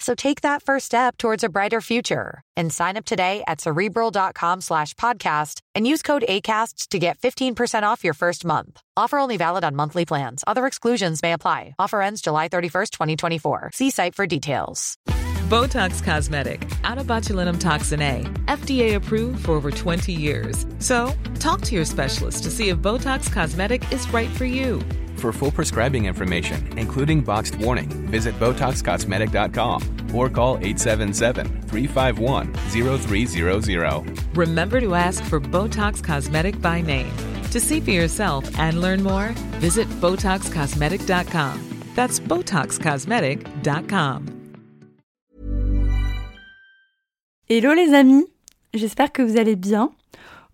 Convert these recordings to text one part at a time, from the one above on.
So take that first step towards a brighter future and sign up today at cerebral.com slash podcast and use code ACAST to get 15% off your first month. Offer only valid on monthly plans. Other exclusions may apply. Offer ends July 31st, 2024. See site for details. Botox Cosmetic, out of botulinum toxin A, FDA approved for over 20 years. So, talk to your specialist to see if Botox Cosmetic is right for you. For full prescribing information, including boxed warning, visit BotoxCosmetic.com or call 877-351-0300. Remember to ask for Botox Cosmetic by name. To see for yourself and learn more, visit BotoxCosmetic.com. That's BotoxCosmetic.com. Hello les amis, j'espère que vous allez bien.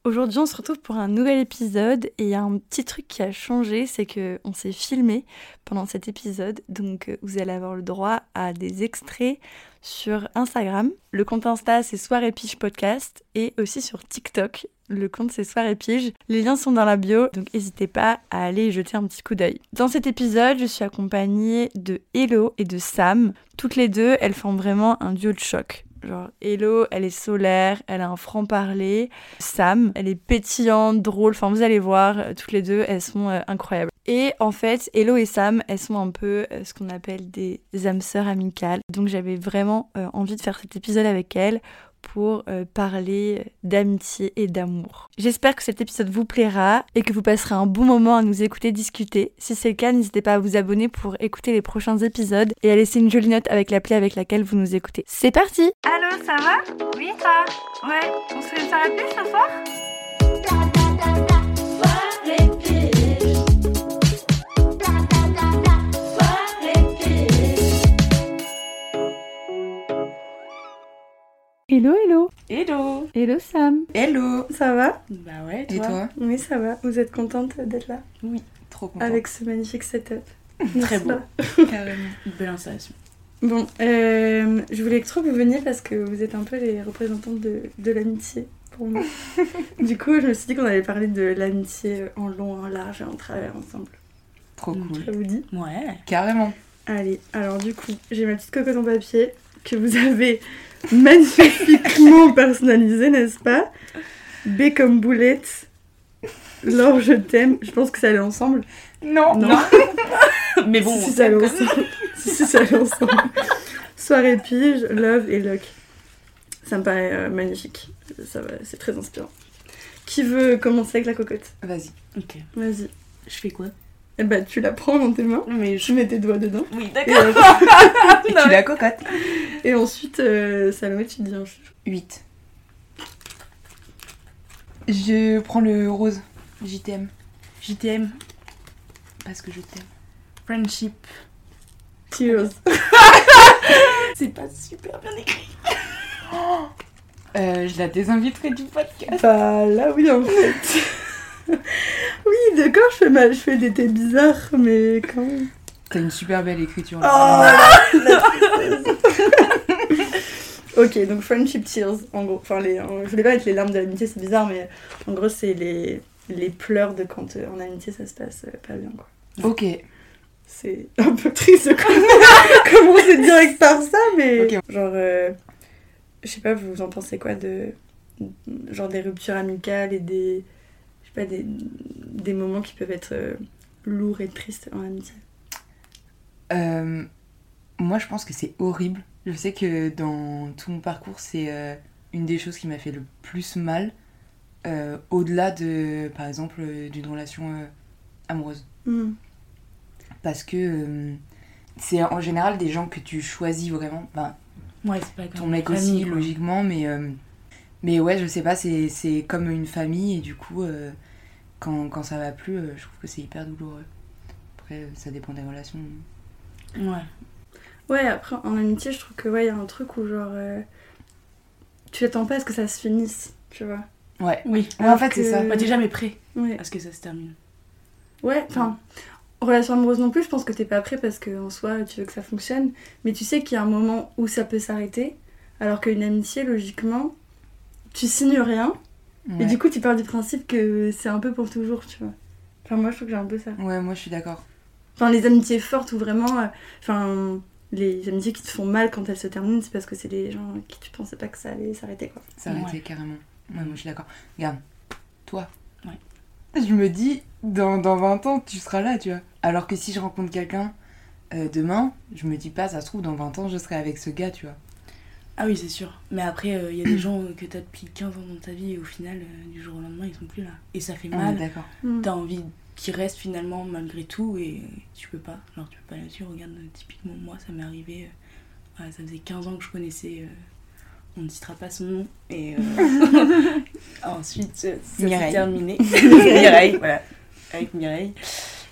Aujourd'hui on se retrouve pour un nouvel épisode et il y a un petit truc qui a changé, c'est que on s'est filmé pendant cet épisode, donc euh, vous allez avoir le droit à des extraits sur Instagram. Le compte Insta c'est Soirée Pige Podcast et aussi sur TikTok. Le compte c'est Soirée Pige. Les liens sont dans la bio, donc n'hésitez pas à aller y jeter un petit coup d'œil. Dans cet épisode, je suis accompagnée de Hello et de Sam. Toutes les deux, elles font vraiment un duo de choc. Genre, Hello, elle est solaire, elle a un franc-parler. Sam, elle est pétillante, drôle. Enfin, vous allez voir, euh, toutes les deux, elles sont euh, incroyables. Et en fait, Hello et Sam, elles sont un peu euh, ce qu'on appelle des âmes sœurs amicales. Donc, j'avais vraiment envie de faire cet épisode avec elles pour euh, parler d'amitié et d'amour. J'espère que cet épisode vous plaira et que vous passerez un bon moment à nous écouter discuter. Si c'est le cas, n'hésitez pas à vous abonner pour écouter les prochains épisodes et à laisser une jolie note avec l'appli avec laquelle vous nous écoutez. C'est parti Allô, ça va? Oui, toi Ouais, on se fait une soirée ce soir? Hello, hello Hello Hello Sam Hello Ça va? Bah ouais, Et toi? Oui, ça va. Vous êtes contente d'être là? Oui, trop content. avec ce magnifique setup Très beau. Carrément. Une belle installation. Bon, euh, je voulais trop que vous veniez parce que vous êtes un peu les représentants de, de l'amitié pour moi. du coup, je me suis dit qu'on allait parler de l'amitié en long, en large et en travers ensemble. Trop cool. Ça vous dit? Ouais. Carrément. Allez, alors du coup, j'ai ma petite cocotte en papier que vous avez magnifiquement personnalisée, n'est-ce pas? B comme boulette. Laure, je t'aime. Je pense que ça allait ensemble. Non, Non. Mais bon, si, ça allait ensemble. si, ça allait ensemble. Soirée pige, love et luck. Ça me paraît euh, magnifique. Ça va, c'est très inspirant. Qui veut commencer avec la cocotte? Vas-y. Ok. Vas-y. Je fais quoi? Eh bah, tu la prends dans tes mains. Mais Tu mets tes doigts dedans. Oui, Et, d'accord. euh, Et tu la cocotte. et ensuite, euh, Salomé, tu te dis un chiffre. 8. Je prends le rose. JTM. JTM, Parce que je t'aime. friendship. Cheers. C'est pas super bien écrit. Euh, je la désinviterai du podcast. Bah là oui en fait. oui d'accord je fais mal, je fais des thés bizarres mais quand même. T'as une super belle écriture. Oh la tristesse. Ok donc friendship tears en gros. Enfin les, euh, je voulais pas être les larmes de l'amitié c'est bizarre mais en gros c'est les, les pleurs de quand euh, en amitié ça se passe euh, pas bien quoi. Ok. C'est un peu triste de commencer direct par ça mais Ok. genre euh, je sais pas vous en pensez quoi de genre des ruptures amicales et des, pas, des, des moments qui peuvent être euh, lourds et tristes en amitié Euh, moi, je pense que c'est horrible. Je sais que dans tout mon parcours, c'est euh, une des choses qui m'a fait le plus mal, euh, au-delà de, par exemple, euh, d'une relation euh, amoureuse. Hmm. Parce que euh, c'est en général des gens que tu choisis vraiment. Ben, Ouais, c'est pas comme ton mec aussi, logiquement, mais, euh, mais ouais, je sais pas, c'est c'est comme une famille, et du coup, euh, quand, quand ça va plus, euh, je trouve que c'est hyper douloureux. Après, euh, ça dépend des relations. Ouais. Ouais, après en amitié, je trouve que ouais, il y a un truc où genre euh, tu t'attends pas à ce que ça se finisse, tu vois. Ouais, Oui. Ouais, en fait, c'est ça. Bah, t'es jamais prêt Ouais. à ce que ça se termine. Ouais, enfin, en relation amoureuse non plus, je pense que t'es pas prêt parce que en soi, tu veux que ça fonctionne, mais tu sais qu'il y a un moment où ça peut s'arrêter, alors qu'une amitié, logiquement, tu signes rien, et Ouais. du coup, tu pars du principe que c'est un peu pour toujours, tu vois. Enfin, moi, je trouve que j'ai un peu ça. Ouais, moi je suis d'accord. Enfin, les amitiés fortes où vraiment, euh, enfin, les amitiés qui te font mal quand elles se terminent, c'est parce que c'est des gens qui tu pensais pas que ça allait s'arrêter, quoi. Ouais. été carrément. Ouais, moi je suis d'accord. Regarde, toi. Ouais. Je me dis, dans, dans 20 ans, tu seras là, tu vois. Alors que si je rencontre quelqu'un euh, demain, je me dis pas, ça se trouve, dans 20 ans, je serai avec ce gars, tu vois. Ah oui, c'est sûr. Mais après, il y a des gens euh, que t'as depuis 15 ans dans ta vie et au final, euh, du jour au lendemain, ils sont plus là. Et ça fait est mal. d'accord. Mm. T'as envie qu'ils restent finalement malgré tout et tu peux pas. Genre, tu peux pas là-dessus. Regarde, euh, typiquement, moi, ça m'est arrivé. euh, ouais, ça faisait 15 ans que je connaissais. euh, on ne citera pas son nom. Et euh, ensuite, euh, ça s'est Mireille. terminé. Mireille, voilà. Avec Mireille.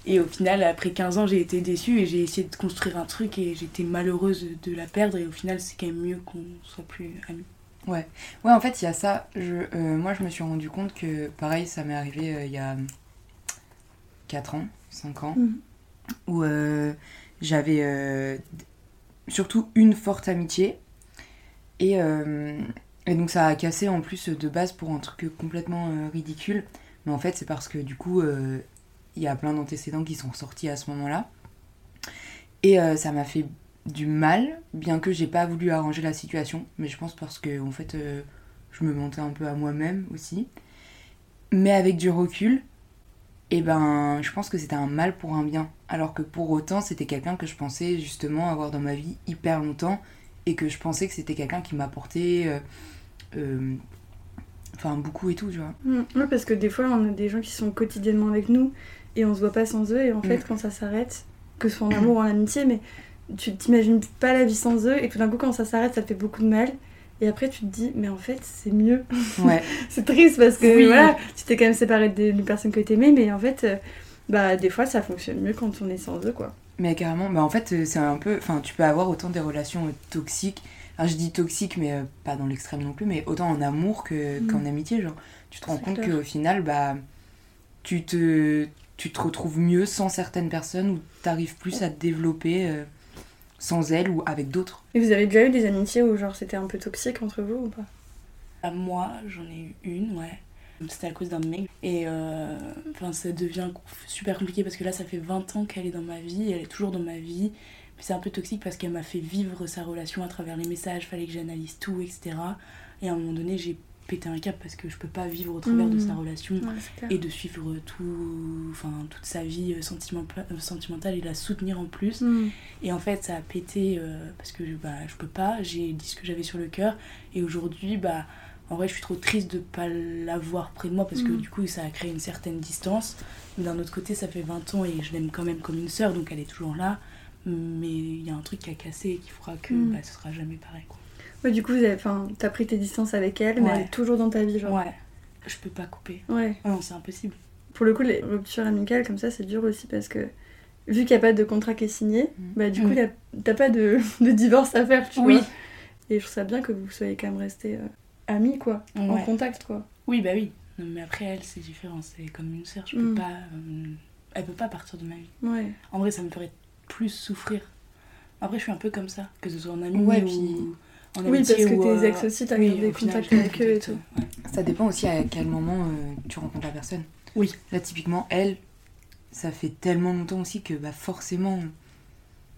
Et au final, après 15 ans, j'ai été déçue et j'ai essayé de construire un truc et j'étais malheureuse de la perdre. Et au final, c'est quand même mieux qu'on soit plus amis. Ouais, en fait, il y a ça. Je, euh, moi, je me suis rendu compte que, pareil, ça m'est arrivé euh, il y a 4 ans, 5 ans, Mhm. où euh, j'avais euh, surtout une forte amitié. Et, euh, et donc, ça a cassé en plus de base pour un truc complètement euh, ridicule. Mais en fait, c'est parce que du coup, euh, il y a plein d'antécédents qui sont sortis à ce moment-là. Et euh, ça m'a fait du mal, bien que j'ai pas voulu arranger la situation, mais je pense parce que en fait euh, je me mentais un peu à moi-même aussi. Mais avec du recul, et ben je pense que c'était un mal pour un bien, alors que pour autant c'était quelqu'un que je pensais justement avoir dans ma vie hyper longtemps et que je pensais que c'était quelqu'un qui m'apportait euh, enfin beaucoup et tout, tu vois. Mm. Ouais, parce que des fois, on a des gens qui sont quotidiennement avec nous et on se voit pas sans eux. Et en fait, Mm. quand ça s'arrête, que ce soit en amour ou en amitié, mais tu t'imagines pas la vie sans eux. Et tout d'un coup, quand ça s'arrête, ça te fait beaucoup de mal. Et après, tu te dis, mais en fait, c'est mieux. Ouais. c'est triste parce que Oui. voilà, tu t'es quand même séparé des personnes que t'aimais, mais en fait, euh, bah, des fois, ça fonctionne mieux quand on est sans eux, quoi. Mais carrément, bah en fait, euh, c'est un peu. Enfin, tu peux avoir autant des relations euh, toxiques. Alors, je dis toxiques, mais euh, pas dans l'extrême non plus, mais autant en amour que, Mm. qu'en amitié. Genre, tu te rends compte qu'au final, bah, tu te, tu te retrouves mieux sans certaines personnes ou t'arrives plus à te développer euh, sans elles ou avec d'autres? Et vous avez déjà eu des amitiés où, genre, c'était un peu toxique entre vous ou pas? À moi, j'en ai eu une, ouais. C'était à cause d'un mec. Et euh, enfin, ça devient super compliqué parce que là, ça fait 20 ans qu'elle est dans ma vie. Elle est toujours dans ma vie. Mais c'est un peu toxique parce qu'elle m'a fait vivre sa relation à travers les messages. Fallait que j'analyse tout, etc. Et à un moment donné, j'ai pété un cap parce que je peux pas vivre au travers de sa relation Ouais, c'est clair. et de suivre tout, enfin, toute sa vie euh, sentimenta- sentimentale et la soutenir en plus. Mm. Et en fait, ça a pété euh, parce que bah, je peux pas, j'ai dit ce que j'avais sur le cœur. Et aujourd'hui, bah, en vrai, je suis trop triste de pas l'avoir près de moi parce que Mm. du coup, ça a créé une certaine distance. Mais d'un autre côté, ça fait 20 ans et je l'aime quand même comme une sœur, donc elle est toujours là. Mais il y a un truc qui a cassé et qui fera que Mm. bah, ce sera jamais pareil. Quoi. Ouais, du coup, t'as pris tes distances avec elle, mais Ouais. elle est toujours dans ta vie, genre. Ouais, je peux pas couper. Ouais. Oh non, c'est impossible. Pour le coup, les ruptures amicales comme ça, c'est dur aussi parce que vu qu'il n'y a pas de contrat qui est signé, bah du coup, Mm. a- t'as pas de, de divorce à faire, tu Oui. vois. Et je trouve ça bien que vous soyez quand même restés euh, amis, quoi, en contact, quoi. Oui, bah oui. Non, mais après, elle, c'est différent. C'est comme une sœur. Je peux Mm. pas. euh, elle peut pas partir de ma vie. Ouais. En vrai, ça me ferait plus souffrir. Après, je suis un peu comme ça, que ce soit en ami Ouais, ou puis- en Oui, amitié parce que ou, tes euh, ex aussi, t'as oui, gardé au final, contact j'ai avec eux et tout. ouais. Ça dépend aussi à quel moment euh, tu rencontres la personne. Oui. Là, typiquement, elle, ça fait tellement longtemps aussi que bah, forcément,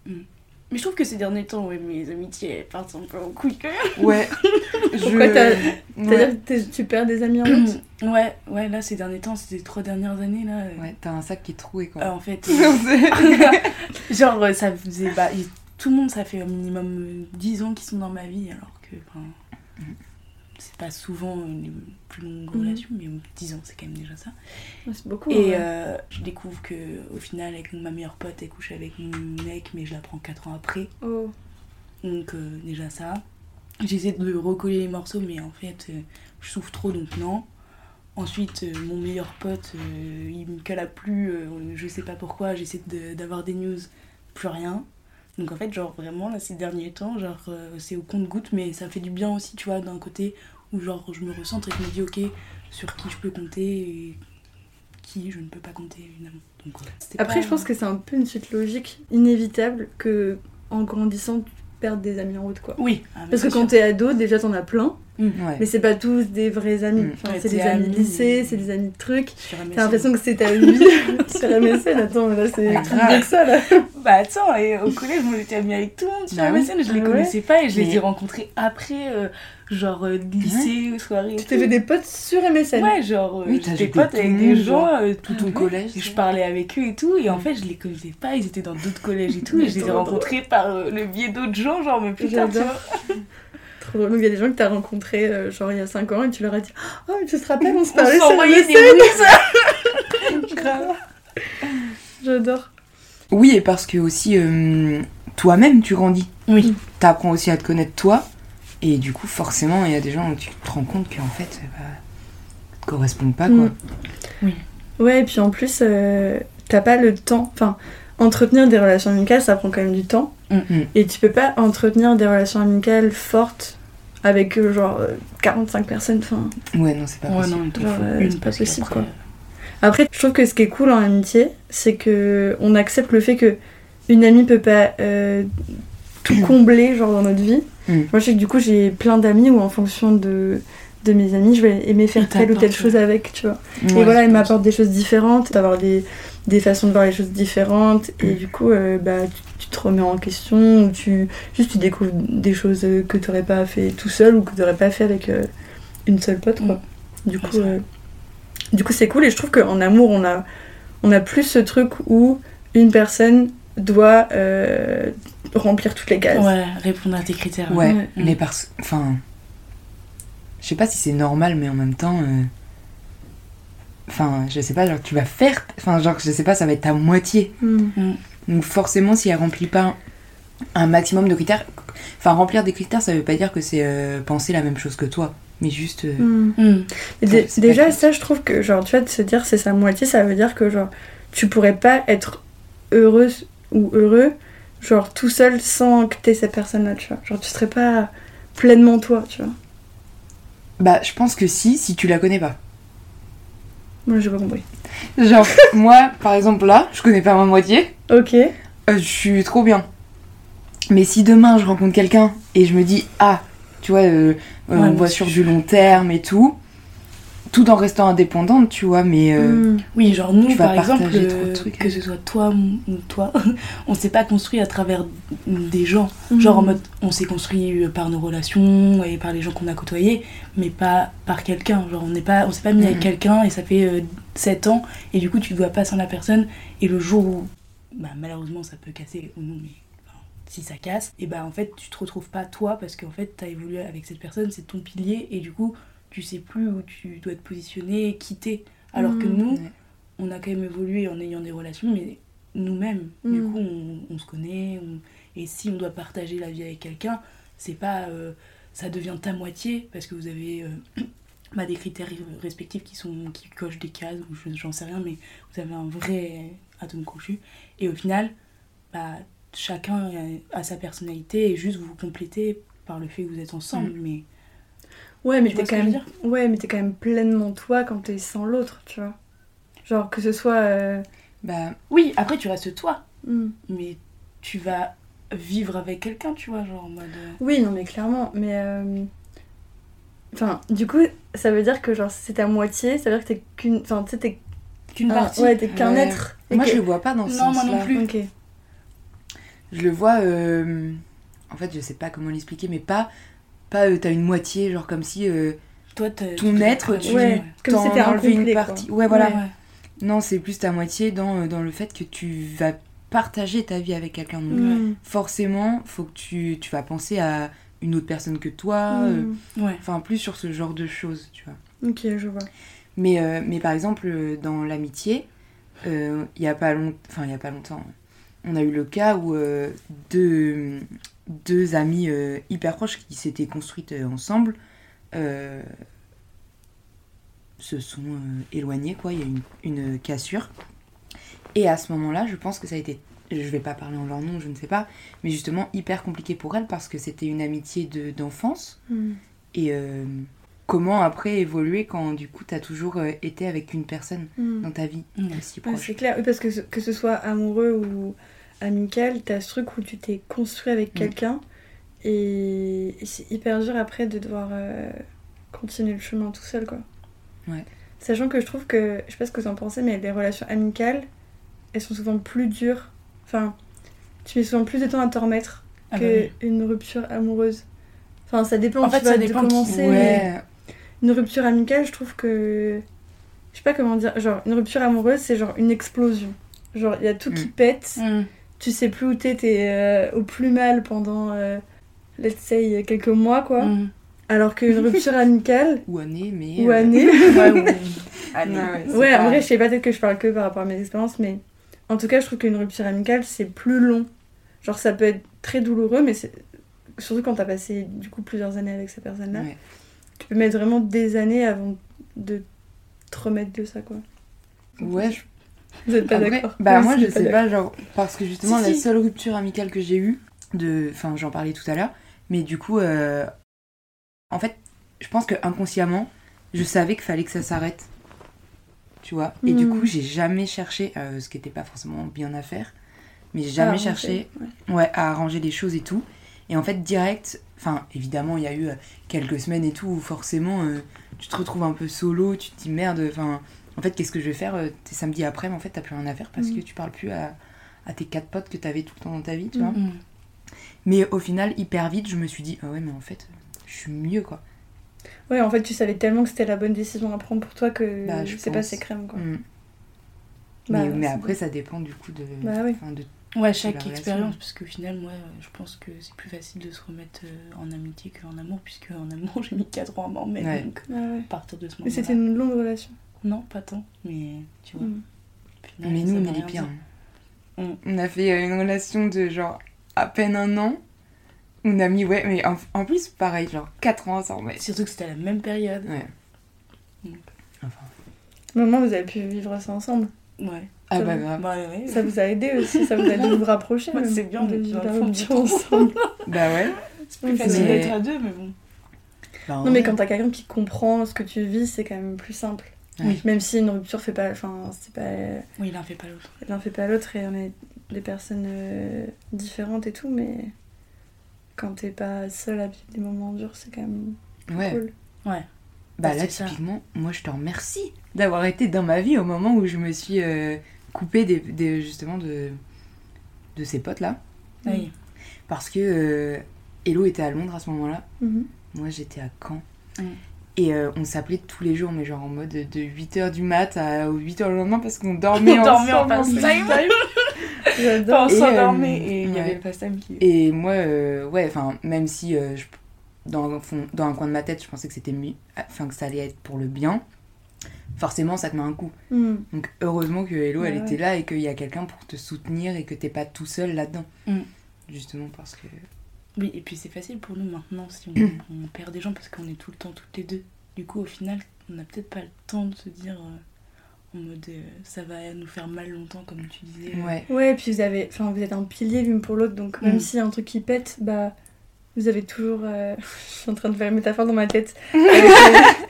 Mm. Mais je trouve que ces derniers temps, ouais, mes amitiés elles partent un peu en couille quand même. Ouais. Pourquoi Je- t'as- Ouais. C'est-à-dire que tu perds des amis en route Ouais, ouais, là, ces derniers temps, ces trois dernières années, là. euh, Ouais, t'as un sac qui est troué quoi. euh, en fait. euh, genre, ça faisait. Bah, tout le monde, ça fait au minimum euh, 10 ans qu'ils sont dans ma vie, alors que. enfin, C'est pas souvent euh, les plus longues Mhm. relations, mais 10 ans, c'est quand même déjà ça. C'est beaucoup. Et ouais. euh, je découvre que au final, avec ma meilleure pote, elle couche avec mon mec, mais je l'apprends 4 ans après. Oh. Donc euh, déjà ça. J'essaie de recoller les morceaux, mais en fait, euh, je souffre trop, donc non. Ensuite, euh, mon meilleur pote, euh, il me cala plus, euh, je sais pas pourquoi, j'essaie de- d'avoir des news, plus rien. Donc en fait, genre vraiment, là, ces derniers temps, genre, euh, c'est au compte-goutte, mais ça fait du bien aussi, tu vois, d'un côté où genre, je me recentre et je me dis, ok, sur qui je peux compter et qui je ne peux pas compter, évidemment. Donc, Après, pas- je pense que c'est un peu une suite logique, inévitable, que en grandissant, tu perdes des amis en route, quoi. Oui. ah, Parce que quand t'es ado, déjà t'en as plein, Ouais. mais c'est pas tous des vrais amis. Mm. Enfin, Ouais, c'est des amis amis, lycée, c'est des amis de trucs. T'as l'impression que c'est ta vie sur MSN. Attends, mais là c'est Ah, plus grave. bien que ça là. Bah attends, et au collège, moi j'étais amie avec tout le monde sur Bah oui. MSN, je les Ah ouais connaissais pas et je les ai rencontrés après, euh, genre euh, lycée, soirée. et Tu t'es fait des potes sur MSN. Ouais, genre, euh, Oui, j'étais pote avec des gens euh, tout tout ton collège, Et je parlais avec eux et tout, et en Mm. fait, je les connaissais pas, ils étaient dans d'autres collèges et tout, et je les ai rencontrés par le biais d'autres gens, genre, mais plus tard, tu J'adore. vois. Trop drôle. Donc il y a des gens que t'as rencontrés euh, genre il y a 5 ans et tu leur as dit Oh, mais tu te rappelles, on se parlait sur bruits, Grave. J'adore. Oui, et parce que aussi euh, toi-même tu grandis. Oui. T'apprends aussi à te connaître toi. Et du coup, forcément, il y a des gens où tu te rends compte qu'en fait, bah, ça te correspondent pas quoi. Mm. Ouais, et puis en plus, euh, t'as pas le temps. Enfin, entretenir des relations amicales, ça prend quand même du temps. Mm. Et tu peux pas entretenir des relations amicales fortes avec euh, genre euh, 45 personnes. Enfin, Ouais, non, c'est pas Ouais, possible. non, Genre, euh, pas possible, qu'après, quoi. Après, je trouve que ce qui est cool en amitié, c'est que on accepte le fait que une amie peut pas euh, tout combler genre dans notre vie. Mm. Moi, je sais que du coup, j'ai plein d'amis où en fonction de de mes amis, je vais aimer faire telle ou telle chose avec, tu vois. Ouais. et voilà, ils m'apportent des choses différentes, d'avoir des, des façons de voir les choses différentes, et du coup, euh, bah, tu, tu te remets en question, ou tu, juste tu découvres des choses euh, que tu n'aurais pas fait tout seul, ou que tu n'aurais pas fait avec euh, une seule pote, quoi. Du coup, euh, du coup, c'est cool, et je trouve qu'en amour, on a, on a plus ce truc où une personne doit euh, remplir toutes les cases. Ouais, répondre à tes critères. Ouais, Ouais. mais parce. Enfin. Je sais pas si c'est normal, mais en même temps. Enfin, je sais pas, genre tu vas faire. Enfin, genre, je sais pas, ça va être ta moitié. Mm. Donc, forcément, si elle remplit pas un maximum de critères. Enfin, remplir des critères, ça veut pas dire que c'est euh, penser la même chose que toi. Mais juste. euh, Mm. Mm. Déjà, ça, je trouve que, genre, tu vois, de se dire c'est sa moitié, ça veut dire que, genre, tu pourrais pas être heureuse ou heureux, genre, tout seul sans que t'aies cette personne-là, tu vois. Genre, tu serais pas pleinement toi, tu vois. Bah, je pense que si, si tu la connais pas. Moi, j'ai pas compris. Genre, moi, par exemple, là, je connais pas ma moitié. Ok. Euh, je suis trop bien. Mais si demain je rencontre quelqu'un et je me dis ah, tu vois, euh, euh, on voit sur du long terme et tout, tout en restant indépendante, tu vois, mais euh, Mm. Oui, genre nous, par exemple, partager trop de euh, trucs. que ce soit toi ou toi, on s'est pas construit à travers des gens. Mm. Genre en mode, on s'est construit euh, par nos relations et par les gens qu'on a côtoyés, mais pas par quelqu'un. Genre on n'est pas, on s'est pas mis avec Mhm. quelqu'un et ça fait 7 ans et du coup tu dois pas sans la personne et le jour où, bah, malheureusement ça peut casser ou non, mais enfin, si ça casse, et bah en fait tu te retrouves pas toi parce qu'en fait t'as évolué avec cette personne, c'est ton pilier et du coup tu sais plus où tu dois te positionner, quitter. Alors que Mhm. nous, Ouais. on a quand même évolué en ayant des relations, mais nous-mêmes, du Mm. coup, on, on se connaît. on- Et si on doit partager la vie avec quelqu'un, c'est pas. euh, ça devient ta moitié, parce que vous avez euh, bah, des critères respectifs qui, sont, qui cochent des cases, ou je- j'en sais rien, mais vous avez un vrai atome crochu. Et au final, bah, chacun a, a sa personnalité, et juste vous vous complétez par le fait que vous êtes ensemble. Mais Ouais, mais t'es quand même. Ouais, mais t'es quand même pleinement toi quand t'es sans l'autre, tu vois. Genre, que ce soit. euh, bah oui, après tu restes toi, mm. mais tu vas vivre avec quelqu'un, tu vois, genre en mode. euh, Oui, non, mais clairement, mais. euh, Enfin, du coup, ça veut dire que, genre, c'est ta moitié, ça veut dire que t'es qu'une. Enfin, tu sais, t'es qu'une un- partie. Ouais, t'es qu'un Ouais. être. et moi que- je le vois pas dans ce Non, moi sens-là. non plus. Ok. je le vois. euh, en fait, je sais pas comment l'expliquer, mais pas. Pas euh, t'as une moitié, genre comme si euh, Toi, ton être, tu Ouais, comme t'en si incomplet, une quoi. partie. Ouais, voilà. Ouais, ouais. Non, c'est plus ta moitié dans, euh, dans le fait que tu vas partager ta vie avec quelqu'un. Donc, Mm. forcément, faut que tu, tu vas penser à une autre personne que toi. euh, Mm. Ouais. Enfin, plus sur ce genre de choses, tu vois. Ok, je vois. Mais, euh, mais par exemple, dans l'amitié, euh, il y a pas long... enfin, il y a pas longtemps, on a eu le cas où euh, deux, deux amies euh, hyper proches qui s'étaient construites euh, ensemble euh, se sont éloignées, quoi. Il y a eu une, une cassure. Et à ce moment-là, je pense que ça a été, je vais pas parler en leur nom, je ne sais pas, mais justement hyper compliqué pour elles parce que c'était une amitié de- d'enfance. Mm. Et comment après évoluer quand du coup t'as toujours été avec une personne Mm. dans ta vie Mm. aussi Ouais, proche? c'est clair, parce que ce- que ce soit amoureux ou amical, t'as ce truc où tu t'es construit avec Mm. quelqu'un et, et c'est hyper dur après de devoir euh, continuer le chemin tout seul, quoi. Ouais. Sachant que je trouve que, je sais pas ce que vous en pensez, mais les relations amicales, elles sont souvent plus dures. Enfin, tu mets souvent plus de temps à t'en remettre Ah bah que oui. une rupture amoureuse. Enfin, ça dépend. En tu fait, ça de dépend commencer, Ouais, une rupture amicale, je trouve que. Je sais pas comment dire. Genre, une rupture amoureuse, c'est genre une explosion. Genre, il y a tout qui Mm. pète. Mm. Tu sais plus où t'es, t'es euh, au plus mal pendant, euh, let's say, quelques mois, quoi. Mm. Alors qu'une rupture amicale, ou année, mais. ou euh, année. Ouais, ou- Allez. Ouais, ouais, ouais, pas- en vrai, je sais pas, peut-être que je parle que par rapport à mes expériences, mais en tout cas, je trouve qu'une rupture amicale, c'est plus long. Genre, ça peut être très douloureux, mais c'est. Surtout quand t'as passé, du coup, plusieurs années avec cette personne-là. Ouais. Tu peux mettre vraiment des années avant de te remettre de ça, quoi. Ouais, je- Vous êtes pas d'accord Bah Oui, moi je sais pas, genre, parce que justement Si, la si. seule rupture amicale que j'ai eue, de... enfin j'en parlais tout à l'heure, mais du coup, euh, en fait, je pense que inconsciemment, je savais qu'il fallait que ça s'arrête. Tu vois? Et du Hmm. coup, j'ai jamais cherché, euh, ce qui était pas forcément bien à faire, mais j'ai Ah, jamais arranger, cherché ouais. ouais, à arranger les choses et tout. Et en fait, direct, enfin, évidemment, il y a eu euh, quelques semaines et tout où forcément, euh, tu te retrouves un peu solo, tu te dis merde, enfin, en fait, qu'est-ce que je vais faire euh, T'es samedi après, mais en fait, t'as plus rien à faire parce Mhm. que tu parles plus à, à tes quatre potes que t'avais tout le temps dans ta vie, tu vois. Mm. Mais au final, hyper vite, je me suis dit, ah ouais, mais en fait, je suis mieux, quoi. Ouais, en fait, tu savais tellement que c'était la bonne décision à prendre pour toi que Bah, je c'est passé crème, quoi. Mm. Bah, mais mais après, ça dépend du coup de. Bah de Ouais, chaque expérience, parce qu'au final, moi, je pense que c'est plus facile de se remettre euh, en amitié qu'en amour, puisque en amour, j'ai mis 4 ans à m'en remettre. Ouais. Donc, Ah ouais. à partir de ce Mais moment-là. c'était une longue relation. Non, pas tant, mais tu vois. Mm. final, Mais nous, on est les pires. Mm. On a fait euh, une relation de genre à peine un an. On a mis, ouais, mais en, en plus, pareil, genre 4 ans ensemble. ouais. Surtout que c'était à la même période. Ouais. Enfin. Moment, vous avez pu vivre ça ensemble. Ouais. Ah Ça bah grave. Bah ouais. Ça vous a aidé aussi, ça vous a dû vous rapprocher. C'est bien, de vivre dans le fond ensemble. Bah ouais. C'est plus facile d'être à deux, mais bon. Bah, Non, mais quand t'as quelqu'un qui comprend ce que tu vis, c'est quand même plus simple. Oui. Même si une rupture fait pas. Enfin, c'est pas. Oui, l'un fait pas l'autre. L'un fait pas l'autre et on est des personnes euh, différentes et tout, mais quand t'es pas seul à vivre des moments durs, c'est quand même Ouais. cool. Ouais. Bah là, ça. typiquement, moi je te remercie d'avoir été dans ma vie au moment où je me suis euh, coupée des, des- justement de, de ces potes-là. Oui. Parce que euh, Hello était à Londres à ce moment-là. Mhm. Moi j'étais à Caen. Mm. Et euh, on s'appelait tous les jours, mais genre en mode de 8h du mat à 8h le lendemain parce qu'on dormait On dormait en ensemble. FaceTime. J'adore. Enfin, on s'endormait euh, et il y ouais. avait le FaceTime qui. Et moi, euh, ouais, enfin, même si euh, je- dans, un fond- dans un coin de ma tête, je pensais que c'était mieux, enfin, que ça allait être pour le bien, forcément, ça te met un coup. Mhm. Donc, heureusement que Hello, elle Ouais, était là et qu'il y a quelqu'un pour te soutenir et que t'es pas tout seul là-dedans. Mm. Justement parce que. Oui, et puis c'est facile pour nous maintenant si on, on perd des gens parce qu'on est tout le temps toutes les deux. Du coup, au final, on n'a peut-être pas le temps de se dire euh, en mode euh, ça va nous faire mal longtemps, comme tu disais. Ouais. Ouais, et puis vous avez, enfin, vous êtes un pilier l'une pour l'autre, donc même Mm. s'il y a un truc qui pète, bah, vous avez toujours. euh, Je suis en train de faire une métaphore dans ma tête. Avec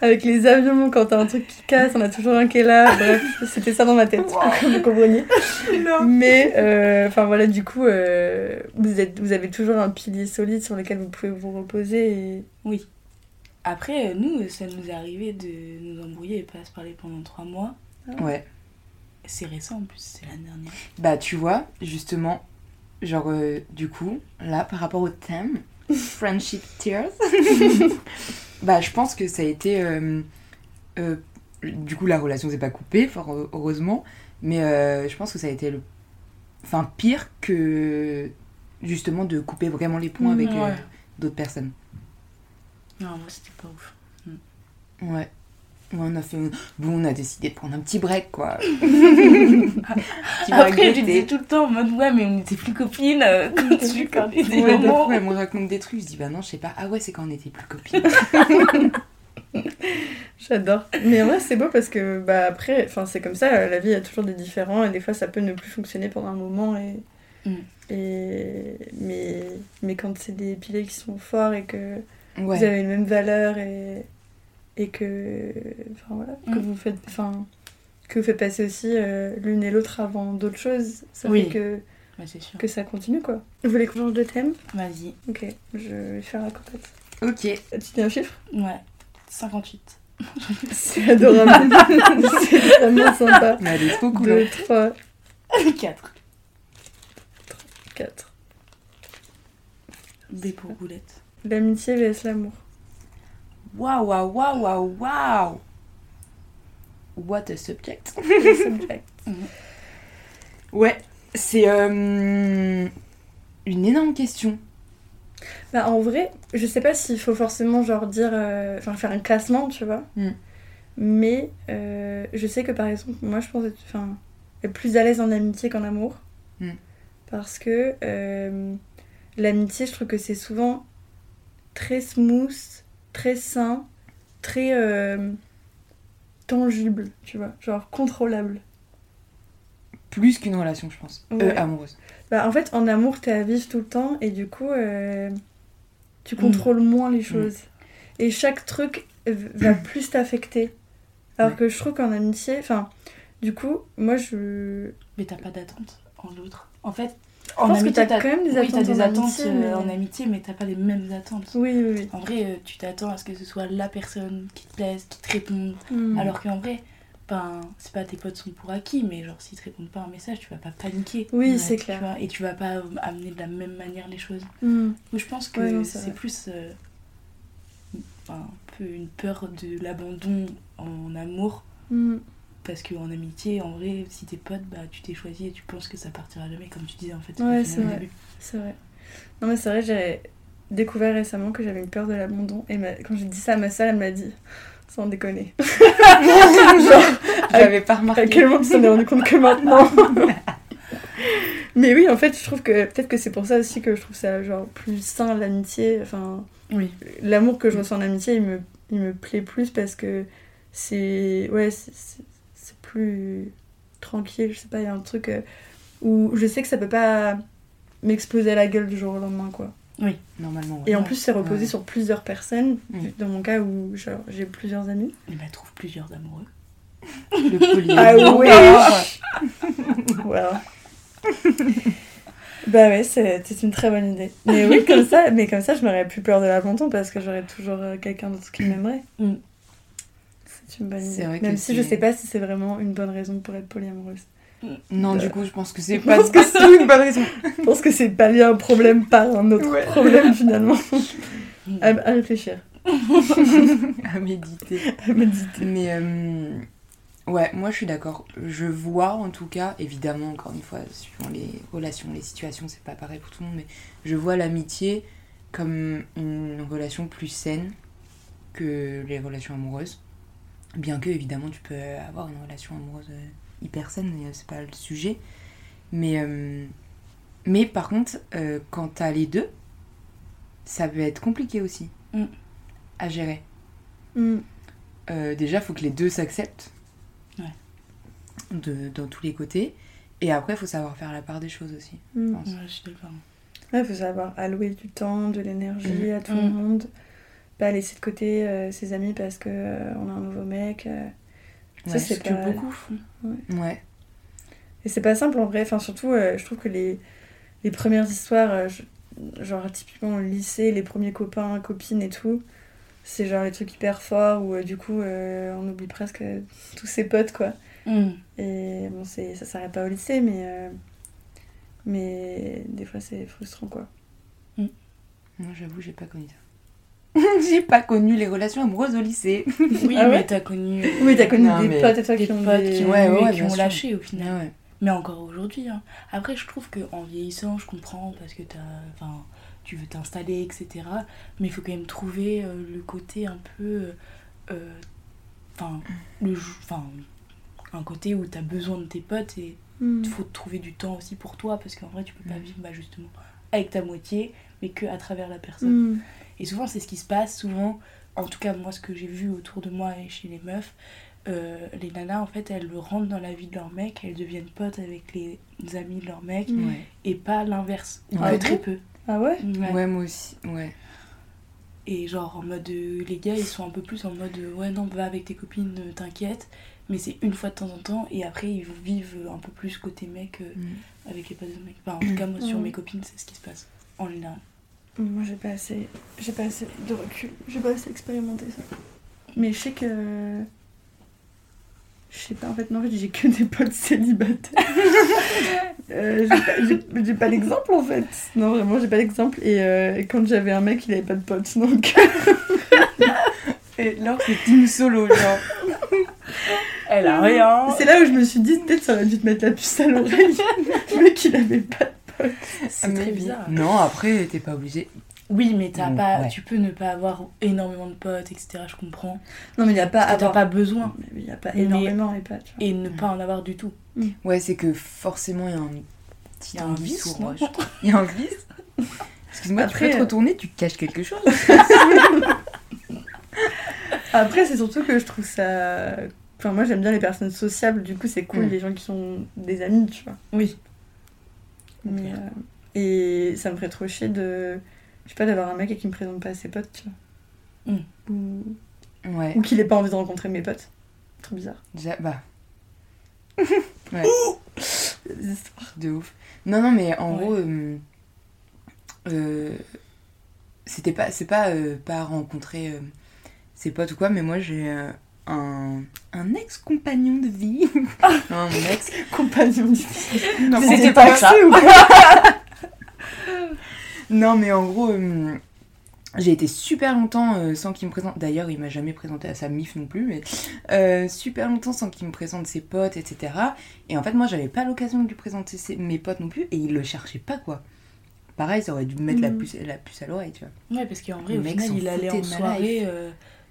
avec les avions, quand t'as un truc qui casse, on a toujours un qui est là. Bref, c'était ça dans ma tête, vous compreniez. Mais, euh, enfin voilà, du coup, euh, vous, êtes, vous avez toujours un pilier solide sur lequel vous pouvez vous reposer. Et... Oui. Après, euh, nous, ça nous est arrivé de nous embrouiller et pas se parler pendant trois mois. Ouais. C'est récent en plus, c'est l'année dernière. Bah, tu vois, justement, genre, euh, du coup, là, par rapport au thème, Friendship Tears, bah, je pense que ça a été. euh, euh, du coup, la relation s'est pas coupée, fort heu- heureusement, mais euh, je pense que ça a été le. Enfin, pire que justement de couper vraiment les ponts avec euh, Ouais. d'autres personnes. Non, moi c'était pas ouf. Ouais. On a fait. Bon, on a décidé de prendre un petit break, quoi. Petit break Après, je disais tout le temps en mode ouais, mais on n'était plus copines euh, quand tu parlais des Ouais, des moments. fois, elle me raconte des trucs, je dis bah non, je sais pas. Ah ouais, c'est quand on était plus copines. J'adore. Mais en vrai, c'est beau parce que, bah, après, enfin, c'est comme ça, la vie, il y a toujours des différents, et des fois, ça peut ne plus fonctionner pendant un moment, et. Mm. et... Mais... mais quand c'est des piliers qui sont forts et que Ouais. vous avez les mêmes valeurs et, et que. Enfin, voilà, que Mm. vous faites. Enfin, que vous faites passer aussi euh, l'une et l'autre avant d'autres choses, ça Oui. fait que, c'est sûr. que ça continue, quoi. Vous voulez qu'on change de thème? Vas-y. Ok, je vais faire la cocotte. Ok. Tu dis un chiffre? Ouais. 58. C'est adorable. c'est vraiment sympa. Mais elle est trop cool. 2, hein. 3, 4. 4. B pour boulette. L'amitié vs l'amour. Waouh, waouh, waouh, waouh, waouh. What a subject. Subject. Ouais, c'est euh, une énorme question. Bah, en vrai, je sais pas s'il faut forcément genre dire, euh, enfin faire un classement, tu vois. Mm. Mais euh, je sais que par exemple, moi je pense être, enfin, être plus à l'aise en amitié qu'en amour. Mm. Parce que euh, l'amitié, je trouve que c'est souvent très smooth, très sain, très euh, tangible, tu vois, genre contrôlable. Plus qu'une relation, je pense. Ouais. Euh, amoureuse. Bah, en fait, en amour, t'es à vivre tout le temps et du coup, euh, tu contrôles moins les choses. Et chaque truc va plus t'affecter. Alors Ouais. que je trouve qu'en amitié, enfin, du coup, moi je. Mais t'as pas d'attente en l'autre. En fait, Je pense que t'as quand même des oui, attentes des en attentes amitié, euh, mais- en amitié, mais t'as pas les mêmes attentes. Oui, oui, oui. En vrai, euh, tu t'attends à ce que ce soit la personne qui te plaise, qui te réponde. Mm. Alors qu'en vrai, ben, c'est pas tes potes sont pour acquis, mais genre s'ils te répondent pas un message, tu vas pas paniquer. Oui, Ouais, c'est tu clair. vois, et tu vas pas euh, amener de la même manière les choses. Mm. Moi, je pense que Ouais, c'est plus euh, un peu une peur de l'abandon en amour. Mm. Parce qu'en amitié, en vrai, si t'es pote, bah, tu t'es choisi et tu penses que ça partira jamais, comme tu disais en fait. Ouais, c'est vrai. C'est vrai. Non, mais c'est vrai, j'ai découvert récemment que j'avais une peur de l'abandon. Et ma- quand j'ai dit ça à ma soeur, elle m'a dit sans déconner. Genre, J'avais pas À remarqué. quel moment tu t'en es rendu compte que maintenant? Mais oui, en fait, je trouve que peut-être que c'est pour ça aussi que je trouve ça genre plus sain l'amitié. Enfin, Oui. l'amour que je ressens en amitié, il me, il me plaît plus parce que c'est ouais, plus tranquille. Je sais pas, il y a un truc euh, où je sais que ça peut pas m'exploser à la gueule du jour au lendemain, quoi. Normalement, ouais. Et en plus, c'est reposé Ouais. sur plusieurs personnes. Dans mon cas où j'ai plusieurs amis. Il m'a trouve plusieurs amoureux. Le polyamour. Ah ouais Voilà. bah ouais, c'est c'est une très bonne idée. Mais oui, comme ça, mais comme ça, je n'aurais plus peur de l'abandon parce que j'aurais toujours euh, quelqu'un d'autre qui m'aimerait. Mm. C'est une bonne idée. vrai Même si je sais pas si c'est vraiment une bonne raison pour être polyamoureuse. Non, Euh. du coup, je pense que c'est que c'est une bonne raison. Je pense que c'est pallier un problème par un autre Ouais. problème finalement. à, à réfléchir, à méditer. à méditer. Mais euh, ouais, moi je suis d'accord. Je vois en tout cas, évidemment, encore une fois, suivant les relations, les situations, c'est pas pareil pour tout le monde, mais je vois l'amitié comme une relation plus saine que les relations amoureuses. Bien que, évidemment, tu peux avoir une relation amoureuse euh, hyper saine, euh, c'est pas le sujet. Mais, euh, mais par contre, euh, quand t'as les deux, ça peut être compliqué aussi Mm. à gérer. Mm. Euh, déjà, faut que les deux s'acceptent. Ouais. De, dans tous les côtés. Et après, il faut savoir faire la part des choses aussi. Mm. je pense. Ouais, je suis d'accord. Il faut savoir allouer du temps, de l'énergie à tout le monde. Pas laisser de côté euh, ses amis parce que euh, on a un nouveau mec. euh. Ça, Ouais, c'est que beaucoup. Ouais. Et c'est pas simple en vrai. Enfin, surtout, je trouve que les, les premières histoires, je- genre typiquement au lycée, les premiers copains, copines et tout, c'est genre les trucs hyper forts où euh, du coup euh, on oublie presque tous ses potes quoi. Mm. Et bon, c'est, ça s'arrête pas au lycée, mais, Mais des fois, c'est frustrant, quoi. Moi, j'avoue, j'ai pas connu ça. j'ai pas connu les relations amoureuses au lycée. Oui, Ah ouais mais t'as connu. Oui, t'as connu Non, des potes et toi des qui ont potes des... qui Ouais, ouais, qui ont lâché au final. Ah. Mais encore aujourd'hui. hein. Après, je trouve qu'en vieillissant, je comprends parce que t'as, enfin, tu veux t'installer, etc. Mais il faut quand même trouver euh, le côté un peu. euh, Enfin, le jou- enfin, un côté où t'as besoin de tes potes et Mm. il faut te trouver du temps aussi pour toi parce qu'en vrai, tu peux pas vivre bah, justement avec ta moitié, mais que à travers la personne. Mm. Et souvent, c'est ce qui se passe. Souvent, en tout cas, moi, ce que j'ai vu autour de moi et chez les meufs, euh, les nanas, en fait, elles rentrent dans la vie de leur mec, elles deviennent potes avec les amis de leur mec. Ouais. et pas l'inverse. Ou Ah très peu. Ah ouais? Ouais. Ouais, moi aussi. Ouais. Et genre, en mode, euh, les gars, ils sont un peu plus en mode, euh, ouais, non, va avec tes copines, euh, t'inquiète. Mais c'est une fois de temps en temps, et après, ils vivent un peu plus côté mec euh, Mm. avec les potes de mec. Enfin, en tout cas, moi, sur Mm. mes copines, c'est ce qui se passe, en général. Moi, j'ai pas assez... J'ai pas assez de recul. J'ai pas assez expérimenté ça. Mais je sais que... Je sais pas, en fait, non, en fait, j'ai que des potes célibataires. Euh, j'ai pas- pas d'exemple, en fait. Non, vraiment, j'ai pas d'exemple. Et euh, quand j'avais un mec, il avait pas de potes, donc... Et Laure, c'est team solo, genre. Elle a rien C'est là où je me suis dit, peut-être ça aurait dû te mettre la puce à l'oreille. Le mec, il avait pas de potes. C'est très bizarre. Non, après, t'es pas obligé. Oui, mais t'as Mm, pas, ouais. tu peux ne pas avoir énormément de potes, etc. Je comprends. Non, mais il y a pas... Parce que t'as avoir- pas besoin. Mais Il y a pas Mais- énormément et pas, tu vois. Et ne pas en avoir du tout. Ouais, c'est que forcément, il y a un petit Il y a un vice, roche. Il y a un vice Excuse-moi, Après, tu peux te euh, retourner, tu caches quelque chose Après, c'est surtout que je trouve ça. Enfin, moi j'aime bien les personnes sociables, du coup, c'est cool Mm. les gens qui sont des amis, tu vois. Oui. Mais, euh, Et ça me ferait trop chier de. Je sais pas, d'avoir un mec et qui me présente pas à ses potes, tu vois. Mm. Ou, Ouais, ou qu'il ait pas envie de rencontrer mes potes. Trop bizarre. déjà, bah. ouais, Des histoires. de ouf. Non, non, mais en Ouais. gros, euh, euh, c'était pas, c'est pas, pas rencontrer ses potes ou quoi, mais moi j'ai un, un ex-compagnon de vie. non, mon ex. Compagnon du Non, C'était pas ça. ou quoi Non, mais en gros, euh, j'ai été super longtemps euh, sans qu'il me présente. D'ailleurs, il m'a jamais présenté à sa mif non plus, mais euh, super longtemps sans qu'il me présente ses potes, etc. Et en fait, moi, j'avais pas l'occasion de lui présenter ses- mes potes non plus, et il le cherchait pas, quoi. Pareil, ça aurait dû me mettre la, Mhm. puce, la puce à l'oreille, tu vois. Ouais, parce qu'en vrai, Le au mec final, il allait en de soirée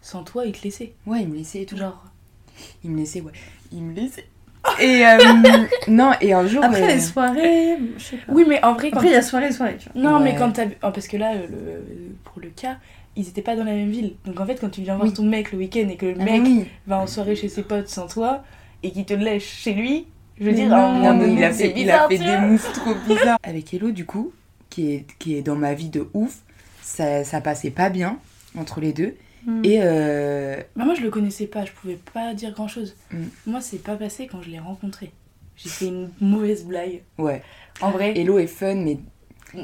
sans toi, il te laissait. Ouais, il me laissait et tout. Genre. Il me laissait, ouais. Il me laissait. Et euh, non, et un jour. Après euh, les soirées, je sais pas. Oui, mais en vrai, quand. Après, il y a soirée soirée, tu vois. Non, mais quand t'as. oh, parce que là, le... pour le cas, ils étaient pas dans la même ville. Donc en fait, quand tu viens voir ton mec le week-end et que le ah, mec oui. va en soirée chez ses potes sans toi et qu'il te lèche chez lui, je veux Mais dire, non, moment Non, donné, il a fait, il a bizarre, fait des moves trop bizarres. Avec Hello, du coup, qui est, qui est dans ma vie de ouf, ça, ça passait pas bien entre les deux. Mm. Et euh, Bah, moi, je le connaissais pas, je pouvais pas dire grand chose. Mm. Moi, c'est pas passé quand je l'ai rencontré. J'ai fait une mauvaise blague. ouais, En vrai, Hello est fun, mais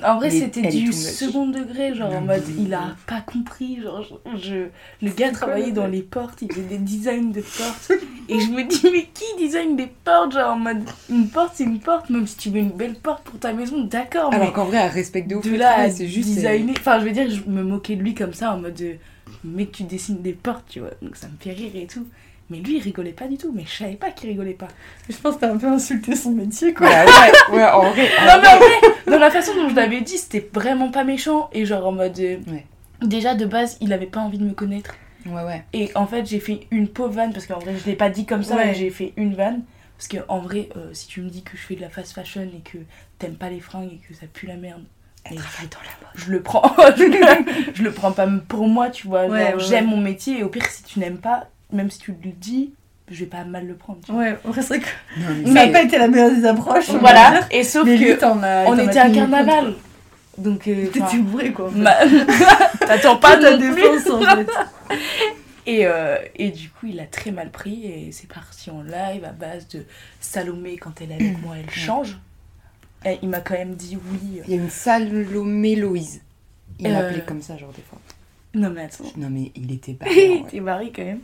en vrai c'était du second degré, genre en Non, mode il a pas compris. Genre, je, je- le gars travaillait dans les portes, il faisait des designs de portes. et je me dis, mais qui design des portes Genre en mode une porte, c'est une porte, même si tu veux une belle porte pour ta maison, d'accord, mais. alors qu'en vrai, elle respecte de ouf de là c'est juste. euh, designer. Enfin, je veux dire, je me moquais de lui comme ça en mode euh, mec, tu dessines des portes, tu vois. Donc ça me fait rire et tout. Mais lui, il rigolait pas du tout. Mais je savais pas qu'il rigolait pas. Je pense que t'as un peu insulté son métier, quoi. Ouais, ouais, ouais, en vrai. Non, mais en vrai, dans la façon dont je l'avais dit, c'était vraiment pas méchant. Et genre en mode. euh, Ouais. Déjà, de base, il avait pas envie de me connaître. Ouais, ouais. Et en fait, j'ai fait une pauvre vanne parce qu'en vrai, je l'ai pas dit comme ça, Ouais. mais j'ai fait une vanne. Parce que en vrai, euh, si tu me dis que je fais de la fast fashion et que t'aimes pas les fringues et que ça pue la merde, Elle travaille dans la mode. je le prends je, le, je le prends pas pour moi tu vois Ouais, genre, ouais, j'aime ouais. mon métier et au pire si tu n'aimes pas même si tu le dis je vais pas mal le prendre tu. Ouais, en vrai, c'est vrai que Non, mais ça n'a pas été la meilleure des approches. voilà dire. et sauf Mais lui, que on était à carnaval donc euh. T'étais bourré, quoi. en fait. ma- t'attends pas plus défense, en fait. et, euh, et du coup il a très mal pris et c'est parti en live à base de Salomé quand elle est avec moi elle change et il m'a quand même dit oui Il y a une Salomé Loïse. Il Euh. m'appelait comme ça, genre, des fois. Non, mais attends. Non, mais il était pas. Il était marié quand même.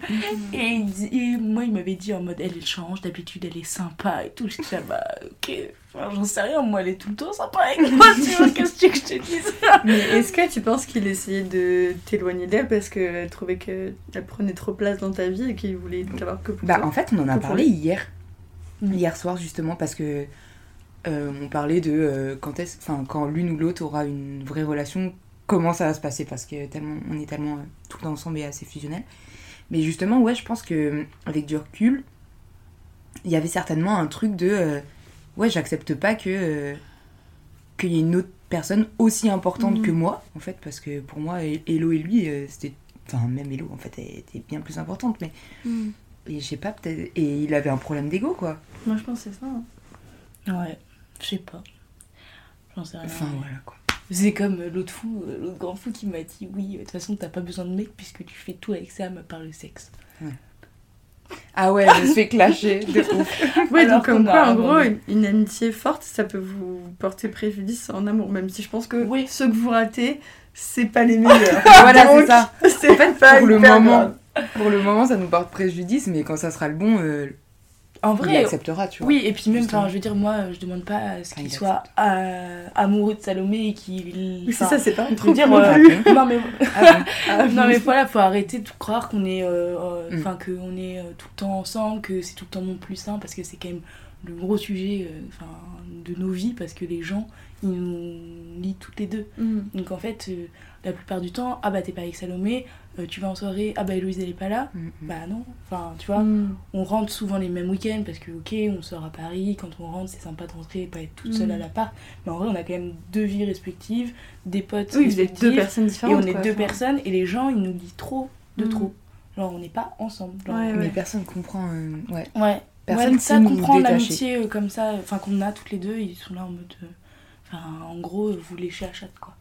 Et, il dis- et moi, il m'avait dit en mode elle, change, d'habitude elle est sympa et tout. J'étais là, bah ok, enfin, j'en sais rien, moi elle est tout le temps sympa avec moi, tu vois, qu'est-ce que tu veux que je te dise? Mais est-ce que tu penses qu'il essayait de t'éloigner d'elle parce qu'elle trouvait qu'elle prenait trop place dans ta vie et qu'il voulait t'avoir que pour Bah, toi? en fait, on en a parlé hier. Mm. Hier soir, justement, parce que euh, on parlait de euh, quand, est enfin, quand l'une ou l'autre aura une vraie relation, comment ça va se passer, parce que tellement, on est tellement euh, tout le temps ensemble et assez fusionnel. Mais justement, ouais, je pense que avec du recul, il y avait certainement un truc de euh, ouais, j'accepte pas que euh, qu'il y ait une autre personne aussi importante Mhm. que moi, en fait, parce que pour moi, Hello et lui, euh, c'était. Enfin, même Hello, en fait, elle était bien plus importante, mais. Mm. Et je sais pas, peut-être. Et il avait un problème d'ego, quoi. Moi je pense que c'est ça. hein. Ouais, je sais pas. J'en sais rien. Enfin, voilà, quoi. C'est comme euh, l'autre fou, euh, l'autre grand fou qui m'a dit oui, de toute façon t'as pas besoin de mec puisque tu fais tout avec Sam à part le sexe. Ah ouais, je me suis fait clasher de ouf. Ouais, Alors donc comme quoi, en gros, moment- une, une amitié forte, ça peut vous porter préjudice en amour. Même si je pense que Oui. ceux que vous ratez, c'est pas les meilleurs. voilà, c'est ça. C'est fait, pas pour le moment, grave. pour le moment, ça nous porte préjudice, mais quand ça sera le bon, euh, En il vrai, acceptera, tu vois. oui, et puis même, je veux dire, moi, je demande pas à ce Enfin, qu'il il soit euh, amoureux de Salomé et qu'il. Oui, c'est ça, c'est pas un truc dire, non euh, non mais Ah Ah, non mais voilà, faut arrêter de croire qu'on est, euh, euh, Mm. enfin que on est tout le temps ensemble, que c'est tout le temps mon plus sain, parce que c'est quand même le gros sujet, euh, enfin de nos vies, parce que les gens ils nous lient toutes les deux. Mm. Donc en fait, euh, la plupart du temps, ah bah t'es pas avec Salomé, euh, tu vas en soirée, ah bah Héloïse elle est pas là, Mm, mm. bah non, enfin tu vois, on rentre souvent les mêmes week-ends parce que ok on sort à Paris, quand on rentre c'est sympa de rentrer et pas être toute seule à l'appart, mais en vrai on a quand même deux vies respectives, des potes Oui, vous êtes deux personnes et différentes. on est quoi, deux enfin. personnes et les gens ils nous lisent trop de trop. Genre on n'est pas ensemble. Genre, Ouais, Mais ouais. personne comprend. euh, ouais. Ouais. Personne ouais, ça comprend l'amitié euh, comme ça, enfin qu'on a toutes les deux, ils sont là en mode. Enfin, en gros, vous léchez à chatte quoi.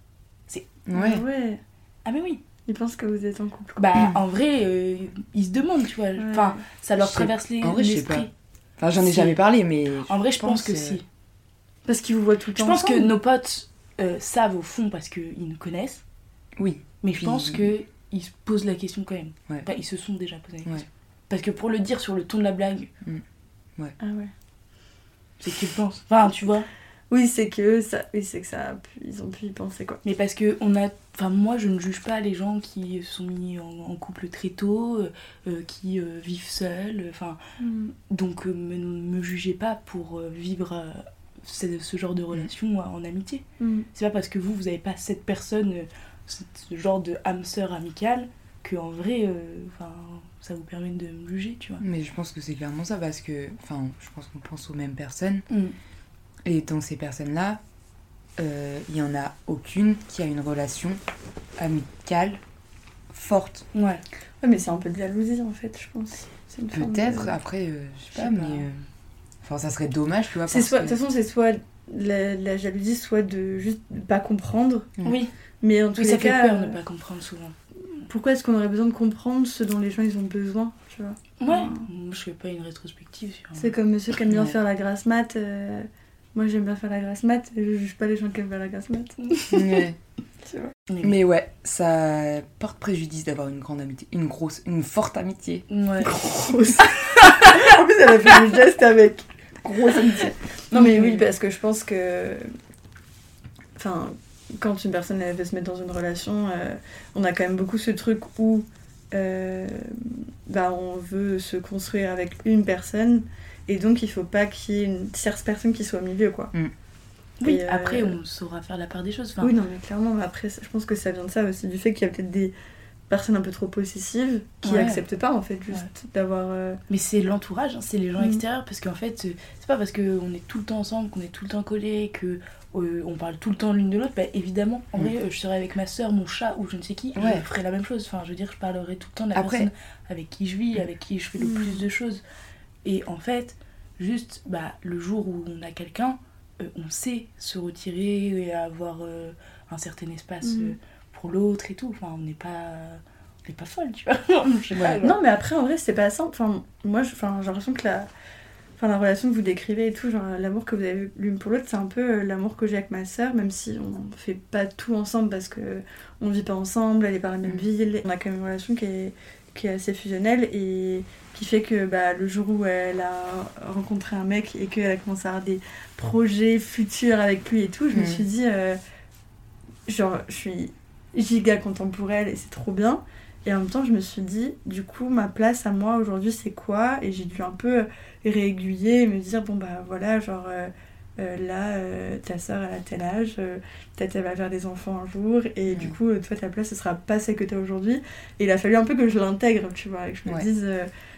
Ouais. Ah ouais. Ah, mais oui! Ils pensent que vous êtes en couple. quoi. Bah, en vrai, euh, ils se demandent, tu vois. Enfin, ça leur Je traverse les- en vrai, je sais l'esprit. Enfin, j'en ai jamais parlé, mais. En vrai, je pense, que si. Parce qu'ils vous voient tout le Je temps. pense que nos potes euh, savent au fond parce qu'ils nous connaissent, Oui. mais je Puis- pense que ils se posent la question quand même. Ouais. Enfin, ils se sont déjà posé la Ouais. question. Parce que pour le dire sur le ton de la blague, Ah ouais. c'est qu'ils pensent. Enfin, tu vois. Oui, c'est que ça. Oui, c'est que ça. pu- Ils ont pu y penser quoi. Mais parce que on a. Enfin, moi, je ne juge pas les gens qui se sont mis en, en couple très tôt, euh, euh, qui euh, vivent seuls. Enfin, Mm. donc, euh, me, me jugez pas pour vivre euh, ce, ce genre de relation euh, en amitié. Mm. C'est pas parce que vous, vous n'avez pas cette personne, ce ce genre de âme sœur amicale, que en vrai, euh, enfin, ça vous permet de me juger, tu vois. Mais je pense que c'est clairement ça, parce que. Enfin, je pense qu'on pense aux mêmes personnes. Et dans ces personnes-là, euh, il y en a aucune qui a une relation amicale forte. Ouais. Ouais, mais c'est un peu de jalousie en fait, je pense. De- Peut-être, après, euh, je sais pas, mais. euh, Enfin, ça serait dommage, tu vois. Soit, de que- toute façon, c'est soit la, la jalousie, soit de juste de pas comprendre. Oui, Mais en tous oui les ça fait cas, peur de euh, ne pas comprendre souvent. pourquoi est-ce qu'on aurait besoin de comprendre ce dont les gens ils ont besoin, tu vois? Ouais, moi je fais pas une rétrospective sur. C'est comme monsieur qui aime bien Ouais. faire la grasse mat. Moi j'aime bien faire la grasse mat, et je juge pas les gens qui aiment faire la grasse mat. Mais, Mais ouais, ça porte préjudice d'avoir une grande amitié, une grosse, une forte amitié. Ouais. Grosse. en plus, elle a fait le geste avec grosse amitié. Non, mais oui, parce que je pense que. Enfin, quand une personne elle veut se mettre dans une relation, euh, on a quand même beaucoup ce truc où. euh, bah, on veut se construire avec une personne et donc il faut pas qu'il y ait une tierce personne qui soit au milieu quoi. Oui, Et, euh, après on saura faire la part des choses. Enfin, Oui non mais clairement mais après je pense que ça vient de ça aussi du fait qu'il y a peut-être des personnes un peu trop possessives qui Ouais. acceptent pas en fait juste d'avoir euh, Mais c'est l'entourage, hein, c'est les gens Mm. extérieurs, parce qu'en fait, euh, c'est pas parce qu'on est tout le temps ensemble, qu'on est tout le temps collés, que euh, on parle tout le temps l'une de l'autre, bah évidemment, en Mm. vrai, euh, je serais avec ma soeur, mon chat ou je ne sais qui, Ouais. je ferais la même chose. Enfin, je veux dire, je parlerai tout le temps de la Après- personne avec qui je vis, avec qui je fais le Mm. plus de choses. Et en fait, juste, bah, le jour où on a quelqu'un, euh, on sait se retirer et avoir euh, un certain espace Mm. euh, pour l'autre et tout. Enfin, on n'est pas. On n'est pas folle, tu vois. Ouais. Non, mais après, en vrai, c'est pas simple. Enfin, moi, j'ai l'impression que la... enfin, la relation que vous décrivez et tout, genre l'amour que vous avez l'une pour l'autre, c'est un peu l'amour que j'ai avec ma sœur, même si on fait pas tout ensemble parce que on vit pas ensemble, elle est pas dans la même ville. On a quand même une relation qui est, qui est assez fusionnelle et qui fait que bah, le jour où elle a rencontré un mec et qu'elle a commencé à avoir des projets futurs avec lui et tout, je me Mm. suis dit, euh, genre, je suis giga elle et c'est trop bien. Et en même temps, je me suis dit, du coup, ma place à moi aujourd'hui, c'est quoi? Et j'ai dû un peu réaiguiller et me dire, bon, bah voilà, genre, euh, euh, là, euh, ta soeur, elle a tel âge, euh, peut-être elle va faire des enfants un jour, et du coup, toi, ta place, ce sera pas celle que t'as aujourd'hui. Et il a fallu un peu que je l'intègre, tu vois, et que je me Ouais. dise,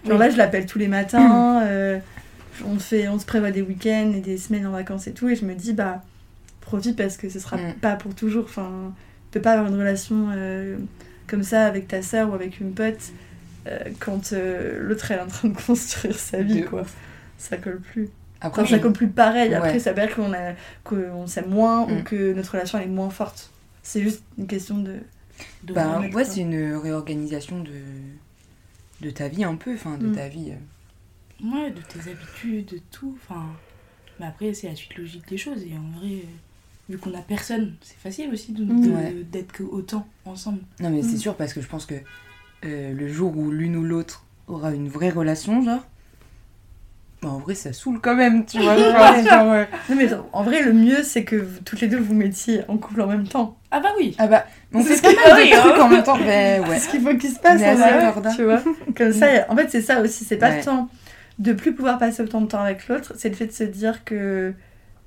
genre Oui. là, je l'appelle tous les matins, on, fait, on se prévoit des week-ends et des semaines en vacances et tout, et je me dis, bah, profite parce que ce sera Mm. pas pour toujours. Enfin, tu peux pas avoir une relation comme ça avec ta sœur ou avec une pote quand l'autre elle est en train de construire sa vie, quoi. Ça colle plus. Après, ça colle plus pareil. Après, Ouais. ça veut dire qu'on a- qu'on s'aime moins ou Mm. que notre relation elle est moins forte. C'est juste une question de. De Bah, ouais, c'est une réorganisation de, de ta vie un peu, enfin de Mm. ta vie. euh. Ouais, de tes habitudes, de tout. Enfin, mais après, c'est la suite logique des choses. Et en vrai, vu qu'on a personne, c'est facile aussi de- Mm. de- Ouais. d'être que autant ensemble. Non mais Mm. c'est sûr parce que je pense que euh, le jour où l'une ou l'autre aura une vraie relation, genre, bah, en vrai ça saoule quand même, tu vois. genre, genre, euh, Non, mais en vrai, le mieux c'est que vous- toutes les deux vous mettiez en couple en même temps. Ah bah oui Ah bah, on C'est fait ce pas mal qu'il de faut, trucs hein. en même temps. Ben ouais. C'est ce qu'il faut qu'il se passe en assez vrai, corda. tu vois. Comme ça, y a- en fait, c'est ça aussi. C'est pas Ouais. le temps de plus pouvoir passer autant de temps avec l'autre, c'est le fait de se dire que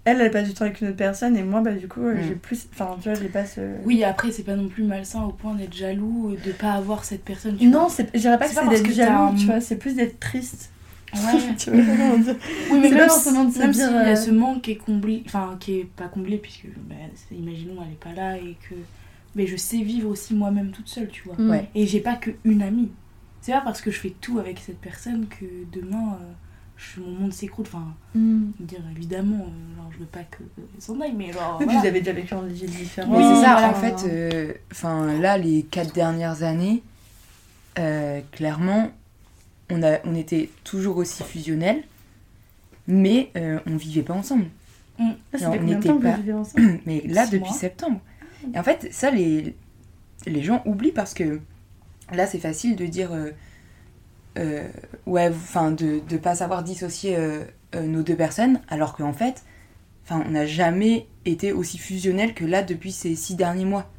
elle, elle passe du temps avec une autre personne et moi, bah du coup, euh, Mm. j'ai plus. Enfin, tu vois, je les passe. euh, Oui, après, c'est pas non plus malsain au point d'être jaloux et de pas avoir cette personne. tu Non, c'est- je dirais pas que C'est pas c'est parce d'être que t'as jaloux, un- tu vois, c'est plus d'être triste. Ouais. tu vois comment dire Oui, mais C'est même, forcément de même s'il y a euh, ce manque qui est comblé, enfin qui est pas comblé puisque bah, imaginons elle est pas là et que mais je sais vivre aussi moi-même toute seule, tu vois. Ouais. Et j'ai pas que une amie. C'est pas parce que je fais tout avec cette personne que demain euh, je- mon monde s'écroule. Enfin, Mm. dire évidemment, euh, genre je veux pas que euh, s'en aille, mais genre. Oui, puis voilà. vous avez déjà vécu en des villes différentes. Mais c'est ça, voilà. en fait, euh, enfin là, les quatre dernières années, euh, clairement, on, a, on était toujours aussi fusionnels, mais euh, on vivait pas ensemble. Mm. Ah, fait on n'était pas- ensemble Mais là, Six depuis mois. septembre. Et en fait, ça, les, les gens oublient parce que là, c'est facile de dire. euh, euh, ouais, enfin, de ne pas savoir dissocier nos deux personnes, alors qu'en fait, enfin, on n'a jamais été aussi fusionnels que là depuis ces six derniers mois.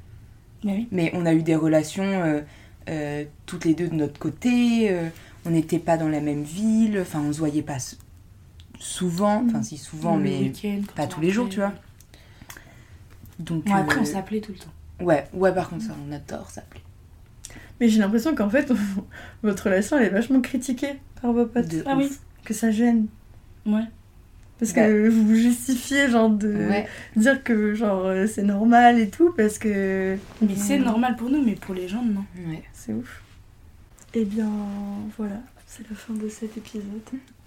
Mais oui. Mais on a eu des relations euh, euh, toutes les deux de notre côté, euh, on n'était pas dans la même ville, enfin, on se voyait pas s- souvent, enfin, si souvent, mais pas tous les jours, tu vois. Donc, Bon, après, euh, on s'appelait tout le temps. Ouais, ouais, par contre, ça, on adore s'appeler. Mais j'ai l'impression qu'en fait, votre relation elle est vachement critiquée par vos potes. De Ah ouf. oui. Que ça gêne. Ouais. Parce que vous vous justifiez, genre, de Ouais. dire que genre euh, c'est normal et tout, parce que. Mais c'est normal pour nous, mais pour les gens, non. ouais. C'est ouf. Eh bien, voilà, c'est la fin de cet épisode.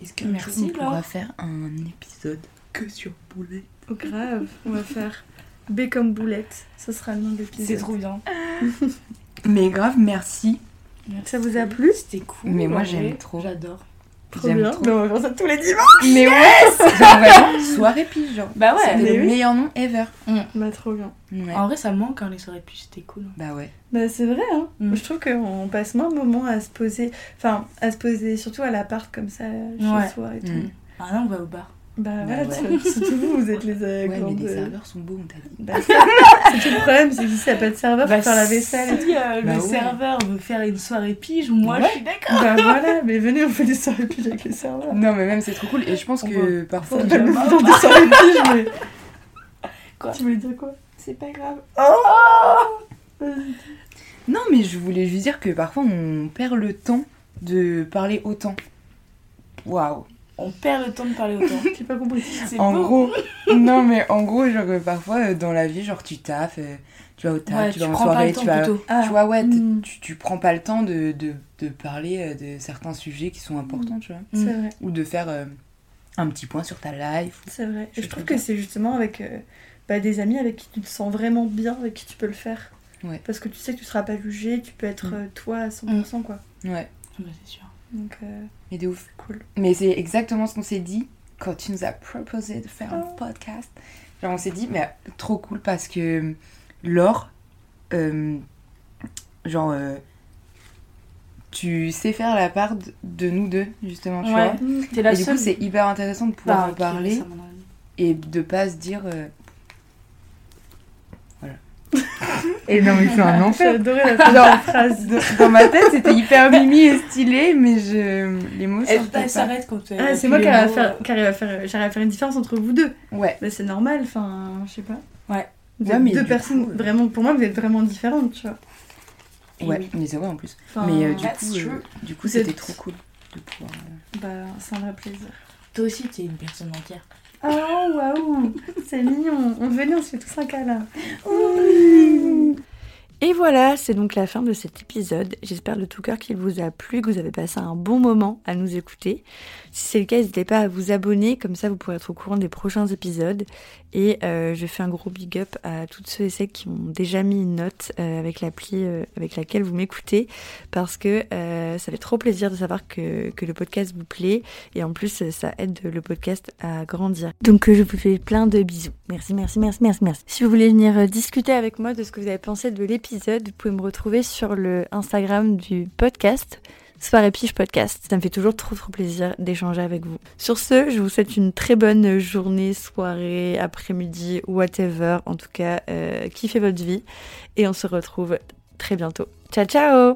Est-ce que Merci, on pourra faire un épisode que sur Boulet Oh, grave, on va faire B comme boulette. Ce sera le nom de l'épisode. C'est trop bien. Mais grave, merci. Ça vous a plu? C'était cool. Mais moi, j'aime trop. J'adore. Trop bien. trop. Mais on va faire ça tous les dimanches. Mais ouais, c'est genre vraiment soirée pige, genre. Bah ouais. C'était le oui. meilleur nom ever. Bah, trop bien. Ouais. En vrai, ça me manque quand les soirées plus c'était cool. Bah ouais. Bah, c'est vrai, hein. Mm. Je trouve qu'on passe moins de moments à se poser. Enfin, à se poser surtout à l'appart comme ça, chez Ouais. soi et tout. Mm. Ah non, on va au bar. Bah, Bah voilà, ouais. tu- surtout vous, vous êtes les euh, Ouais, mais les serveurs sont beaux, on t'a dit. Bah, ça, c'est tout le problème, c'est qu'ici, il n'y a pas de serveur pour faire la vaisselle. Si euh, Bah le ouais. serveur veut faire une soirée pige, moi Ouais. je suis d'accord. Bah voilà, mais venez, on fait des soirées piges avec les serveurs. Non, mais même c'est trop cool. Et je pense On que parfois. Ça on- va nous faire des soirées piges, mais. Quoi Tu voulais dire quoi? C'est pas grave. Non, mais je voulais juste dire que parfois on perd le temps de parler autant. Waouh. On perd le temps de parler autant. J'ai pas compris. C'est En beau. gros, non, mais en gros, genre euh, parfois euh, dans la vie, genre tu taffes, euh, tu vas au taf, Ouais, tu tu vas en soirée, tu vas. Ah. Tu vois, ouais, Mm. tu, tu prends pas le temps de, de, de parler euh, de certains sujets qui sont importants, tu vois. C'est vrai, Ou de faire euh, un petit point sur ta life. c'est vrai. Je Et je trouve que c'est justement avec euh, bah, des amis avec qui tu te sens vraiment bien, avec qui tu peux le faire. Ouais. Parce que tu sais que tu seras pas jugé, tu peux être Mm. euh, toi à 100%, quoi. Ouais. Bah, c'est sûr. Donc, euh, Mais de ouf. Cool. Mais c'est exactement ce qu'on s'est dit quand tu nous as proposé de faire un Oh. podcast. Genre, on s'est dit, mais trop cool parce que Laure, euh, genre, euh, tu sais faire la part de, de nous deux, justement, tu Ouais, vois. t'es la Et du seule. coup, c'est hyper intéressant de pouvoir Bah, en ok, parler et de pas se dire. euh, Voilà. et non, mais c'est un J'ai enfer. adoré la phrase. Dans, dans ma tête, c'était hyper mimi et stylé, mais je, les mots Elle, sortaient elle s'arrête quand elle. Ah, c'est moi les qui arrive à mots, faire, euh, qui arrive à faire, à faire une différence entre vous deux. Ouais. Mais c'est normal, enfin, je sais pas. Ouais. Vous Ouais, mais deux personnes coup, euh, vraiment, pour moi, vous êtes vraiment différentes, tu vois. Et Ouais, oui. mais c'est vrai en plus. Enfin, mais euh, du coup, euh, du coup, c'était trop cool de pouvoir. euh, bah, c'est un vrai plaisir. Toi aussi, t'es une personne entière. Oh, waouh, c'est mignon. On venait, on se fait tous un câlin. Et voilà, c'est donc la fin de cet épisode. J'espère de tout cœur qu'il vous a plu, que vous avez passé un bon moment à nous écouter. Si c'est le cas, n'hésitez pas à vous abonner, comme ça vous pourrez être au courant des prochains épisodes. Et euh, je fais un gros big up à toutes ceux et celles qui ont déjà mis une note euh, avec l'appli euh, avec laquelle vous m'écoutez, parce que ça fait trop plaisir de savoir que, que le podcast vous plaît, et en plus ça aide le podcast à grandir. Donc je vous fais plein de bisous. Merci, merci, merci, merci, merci. Si vous voulez venir discuter avec moi de ce que vous avez pensé de l'épisode, vous pouvez me retrouver sur le Instagram du podcast. Soirée Piche Podcast. Ça me fait toujours trop trop plaisir d'échanger avec vous. Sur ce, je vous souhaite une très bonne journée, soirée, après-midi, whatever. En tout cas, euh, kiffez votre vie. Et on se retrouve très bientôt. Ciao ciao